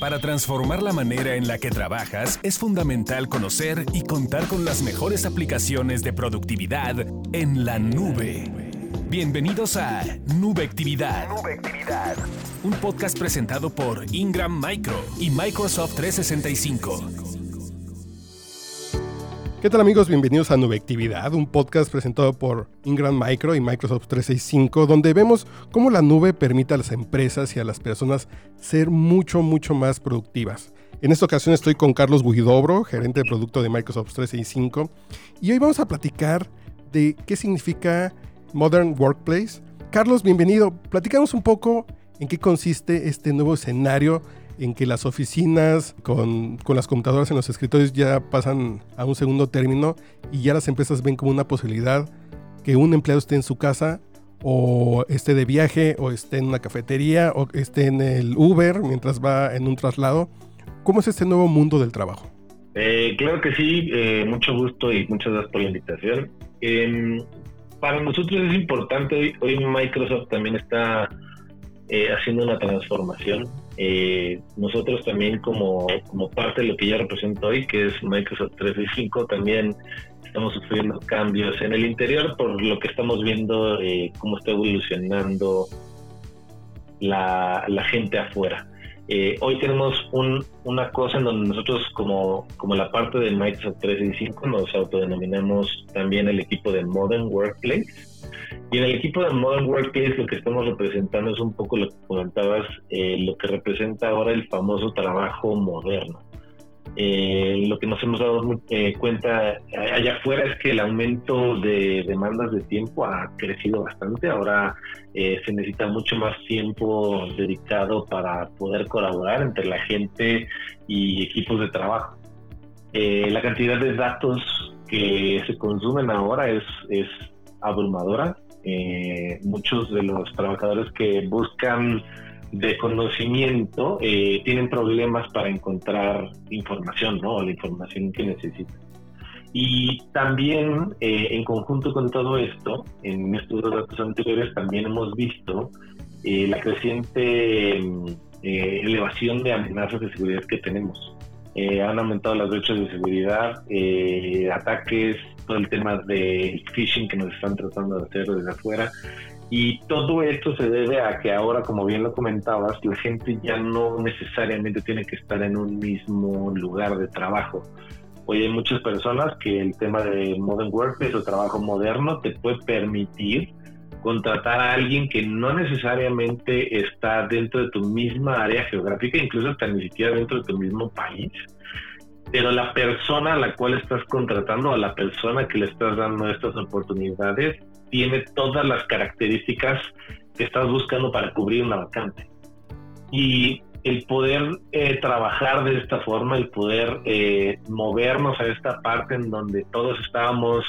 Para transformar la manera en la que trabajas es fundamental conocer y contar con las mejores aplicaciones de productividad en la nube. Bienvenidos a Nubectividad. Nubectividad. Un podcast presentado por Ingram Micro y Microsoft 365. ¿Qué tal amigos? Bienvenidos a Nubectividad, un podcast presentado por Ingram Micro y Microsoft 365, donde vemos cómo la nube permite a las empresas y a las personas ser mucho, mucho más productivas. En esta ocasión estoy con Carlos Bujidobro, gerente de producto de Microsoft 365, y hoy vamos a platicar de qué significa Modern Workplace. Carlos, bienvenido. Platicamos un poco en qué consiste este nuevo escenario en que las oficinas con, las computadoras en los escritorios ya pasan a un segundo término y ya las empresas ven como una posibilidad que un empleado esté en su casa o esté de viaje o esté en una cafetería o esté en el Uber mientras va en un traslado. ¿Cómo es este nuevo mundo del trabajo? Eh, claro que sí, eh, mucho gusto y muchas gracias por la invitación. Em, para nosotros es importante, hoy Microsoft también está eh, haciendo una transformación. Eh, nosotros también como, como parte de lo que ya represento hoy, que es Microsoft 365, también estamos sufriendo cambios en el interior por lo que estamos viendo, eh, cómo está evolucionando la, la gente afuera. Eh, hoy tenemos un, una cosa en donde nosotros como, como la parte de Microsoft 365 nos autodenominamos también el equipo de Modern Workplace. Y en el equipo de Modern Workplace lo que estamos representando es un poco lo que comentabas, eh, lo que representa ahora el famoso trabajo moderno. Eh, lo que nos hemos dado eh, cuenta allá afuera es que el aumento de demandas de tiempo ha crecido bastante. Ahora eh, se necesita mucho más tiempo dedicado para poder colaborar entre la gente y equipos de trabajo. la cantidad de datos que se consumen ahora es, es abrumadora. Muchos de los trabajadores que buscan de conocimiento eh, tienen problemas para encontrar información, ¿no? La información que necesitan. Y también, eh, en conjunto con todo esto, en estos datos anteriores también hemos visto eh, la creciente elevación de amenazas de seguridad que tenemos. han aumentado las brechas de seguridad, ataques, todo el tema de phishing que nos están tratando de hacer desde afuera. Y todo esto se debe a que ahora, como bien lo comentabas, la gente ya no necesariamente tiene que estar en un mismo lugar de trabajo. Hoy hay muchas personas que el tema de Modern Workplace o trabajo moderno te puede permitir contratar a alguien que no necesariamente está dentro de tu misma área geográfica, incluso hasta ni siquiera dentro de tu mismo país, pero la persona a la cual estás contratando, a la persona que le estás dando estas oportunidades, tiene todas las características que estás buscando para cubrir una vacante. Y el poder eh, trabajar de esta forma, el poder eh, movernos a esta parte en donde todos estábamos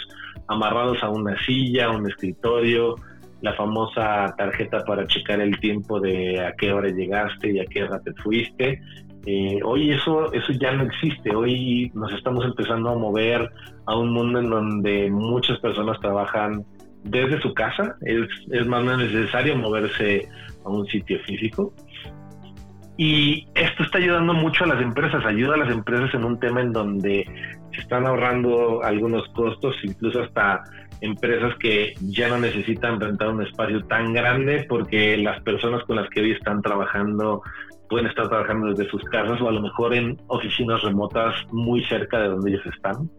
amarrados a una silla, a un escritorio, la famosa tarjeta para checar el tiempo de a qué hora llegaste y a qué hora te fuiste. Eh, hoy eso, eso ya no existe, hoy nos estamos empezando a mover a un mundo en donde muchas personas trabajan desde su casa, es, es más necesario moverse a un sitio físico. Y esto está ayudando mucho a las empresas, ayuda a las empresas en un tema en donde se están ahorrando algunos costos, incluso hasta empresas que ya no necesitan rentar un espacio tan grande porque las personas con las que hoy están trabajando pueden estar trabajando desde sus casas o a lo mejor en oficinas remotas muy cerca de donde ellos están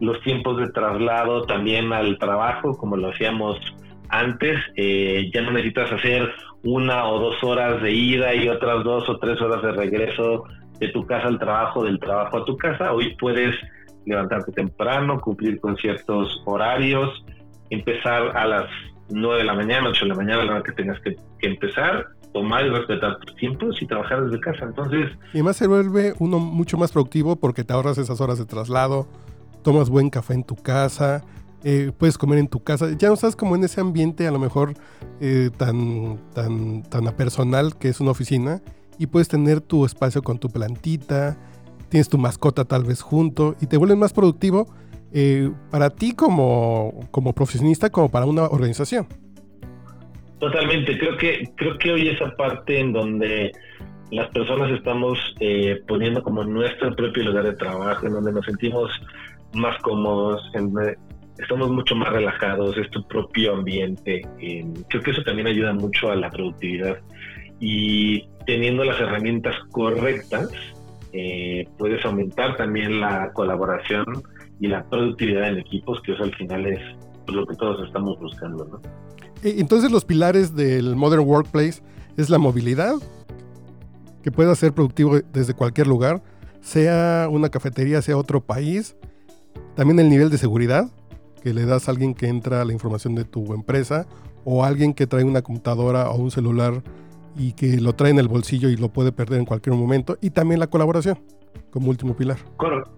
los tiempos de traslado también al trabajo, como lo hacíamos antes, eh, ya no necesitas hacer una o dos horas de ida y otras dos o tres horas de regreso de tu casa al trabajo, del trabajo a tu casa. Hoy puedes levantarte temprano, cumplir con ciertos horarios, empezar a las 9 de la mañana, 8 de la mañana, la hora que tengas que, que empezar, tomar y respetar tus tiempos y trabajar desde casa. Entonces... Y además se vuelve uno mucho más productivo porque te ahorras esas horas de traslado, tomas buen café en tu casa, eh, puedes comer en tu casa, ya no estás como en ese ambiente a lo mejor eh, tan, tan, tan personal que es una oficina y puedes tener tu espacio con tu plantita, tienes tu mascota tal vez junto y te vuelves más productivo eh, para ti como, como profesionista como para una organización. Totalmente, creo que, creo que hoy esa parte en donde las personas estamos eh, poniendo como nuestro propio lugar de trabajo, en donde nos sentimos más cómodos, estamos mucho más relajados, es tu propio ambiente. creo que eso también ayuda mucho a la productividad. Y teniendo las herramientas correctas, eh, puedes aumentar también la colaboración y la productividad en equipos, que eso al final es lo que todos estamos buscando. ¿no? Entonces los pilares del Modern Workplace es la movilidad, que pueda ser productivo desde cualquier lugar, sea una cafetería, sea otro país, también el nivel de seguridad, que le das a alguien que entra a la información de tu empresa o alguien que trae una computadora o un celular y que lo trae en el bolsillo y lo puede perder en cualquier momento. Y también la colaboración como último pilar. Correcto,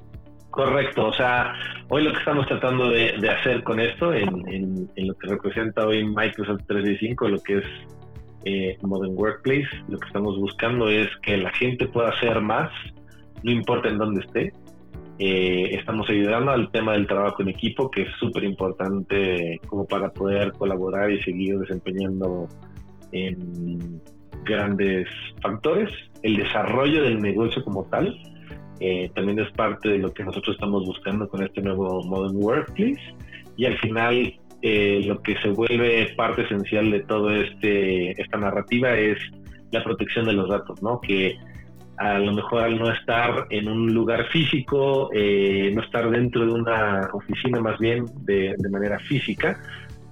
o sea, hoy lo que estamos tratando de, hacer con esto, en, lo que representa hoy Microsoft 365, lo que es eh, Modern Workplace, lo que estamos buscando es que la gente pueda hacer más, no importa en dónde esté, eh, estamos ayudando al tema del trabajo en equipo, que es súper importante como para poder colaborar y seguir desempeñando en grandes factores. El desarrollo del negocio como tal eh, también es parte de lo que nosotros estamos buscando con este nuevo Modern Workplace. Y al final eh, lo que se vuelve parte esencial de todo este esta narrativa es la protección de los datos, ¿no? Que a lo mejor al no estar en un lugar físico, eh, no estar dentro de una oficina más bien de, manera física,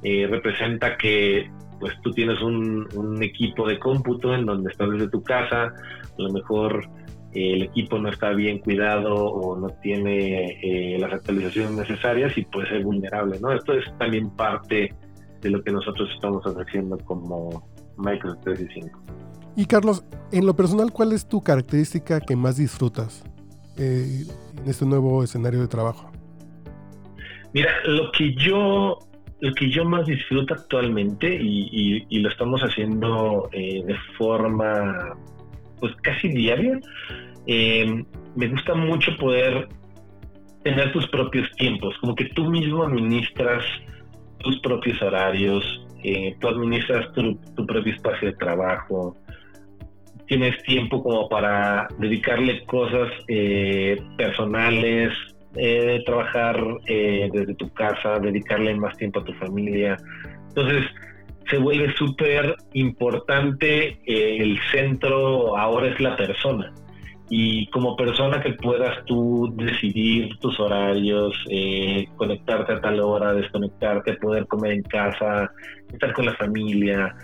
eh, representa que pues tú tienes un, equipo de cómputo en donde estás desde tu casa, a lo mejor el equipo no está bien cuidado o no tiene las actualizaciones necesarias y puede ser vulnerable, ¿no? Esto es también parte de lo que nosotros estamos haciendo como Microsoft 365. Y Carlos, en lo personal, ¿cuál es tu característica que más disfrutas eh, en este nuevo escenario de trabajo? Mira, lo que yo lo que yo más disfruto actualmente y, lo estamos haciendo eh, de forma pues casi diaria, eh, me gusta mucho poder tener tus propios tiempos, como que tú mismo administras tus propios horarios, tú administras tu, tu, propio espacio de trabajo, tienes tiempo como para dedicarle cosas eh, personales, eh, trabajar eh, desde tu casa, dedicarle más tiempo a tu familia. Entonces, se vuelve súper importante el centro ahora es la persona. Y como persona que puedas tú decidir tus horarios, conectarte a tal hora, desconectarte, poder comer en casa, estar con la familia,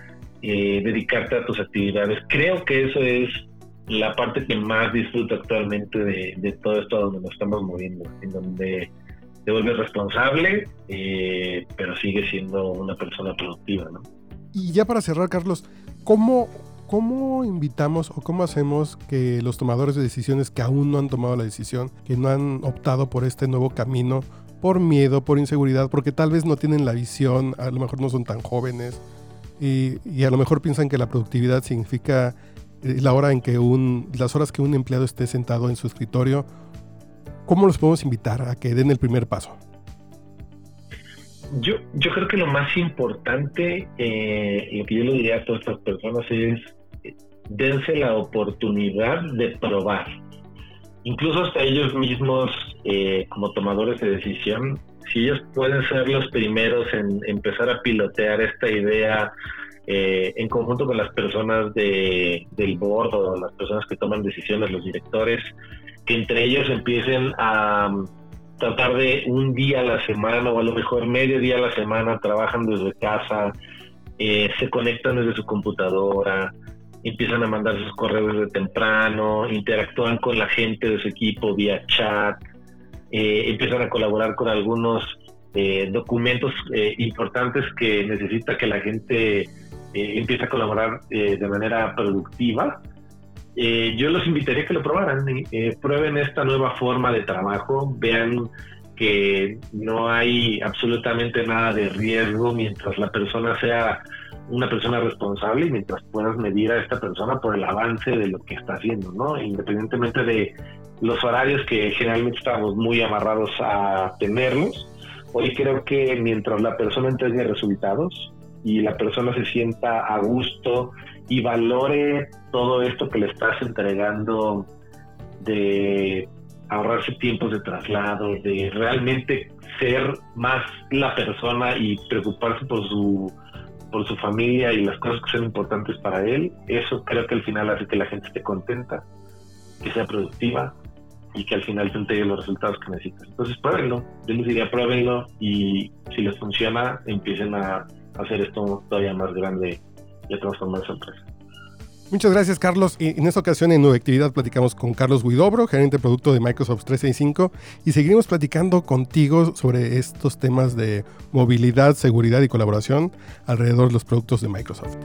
eh, dedicarte a tus actividades. Creo que eso es la parte que más disfruto actualmente de, todo esto donde nos estamos moviendo, en donde te vuelves responsable, eh, pero sigue siendo una persona productiva. ¿no? Y ya para cerrar, Carlos, ¿cómo, ¿cómo invitamos o cómo hacemos que los tomadores de decisiones que aún no han tomado la decisión, que no han optado por este nuevo camino, por miedo, por inseguridad, porque tal vez no tienen la visión, a lo mejor no son tan jóvenes, y, a lo mejor piensan que la productividad significa eh, la hora en que un, las horas que un empleado esté sentado en su escritorio. ¿Cómo los podemos invitar a que den el primer paso? Yo, yo creo que lo más importante, eh, lo que yo le diría a todas estas personas es eh, dense la oportunidad de probar. Incluso hasta ellos mismos, eh, como tomadores de decisión, si ellos pueden ser los primeros en empezar a pilotear esta idea eh, en conjunto con las personas de, del board o las personas que toman decisiones, los directores, que entre ellos empiecen a um, tratar de un día a la semana o a lo mejor medio día a la semana trabajan desde casa, eh, se conectan desde su computadora, empiezan a mandar sus correos desde temprano, interactúan con la gente de su equipo vía chat, eh, empiezan a colaborar con algunos eh, documentos eh, importantes que necesita que la gente empiece a colaborar de manera productiva. Yo los invitaría a que lo probaran, prueben esta nueva forma de trabajo, vean que no hay absolutamente nada de riesgo mientras la persona sea una persona responsable y mientras puedas medir a esta persona por el avance de lo que está haciendo, ¿no? Independientemente de los horarios que generalmente estamos muy amarrados a tenerlos. Hoy creo que mientras la persona entregue resultados y la persona se sienta a gusto y valore todo esto que le estás entregando de ahorrarse tiempos de traslado, de realmente ser más la persona y preocuparse por su por su familia y las cosas que son importantes para él, eso creo que al final hace que la gente esté contenta, que sea productiva y que al final te entregue los resultados que necesitas. Entonces pruébenlo, yo les diría pruébenlo y si les funciona, empiecen a hacer esto todavía más grande y a transformar su empresa. Muchas gracias, Carlos. Y en esta ocasión en Nueva Actividad platicamos con Carlos Guidobro, gerente de producto de Microsoft 365, y seguiremos platicando contigo sobre estos temas de movilidad, seguridad y colaboración alrededor de los productos de Microsoft.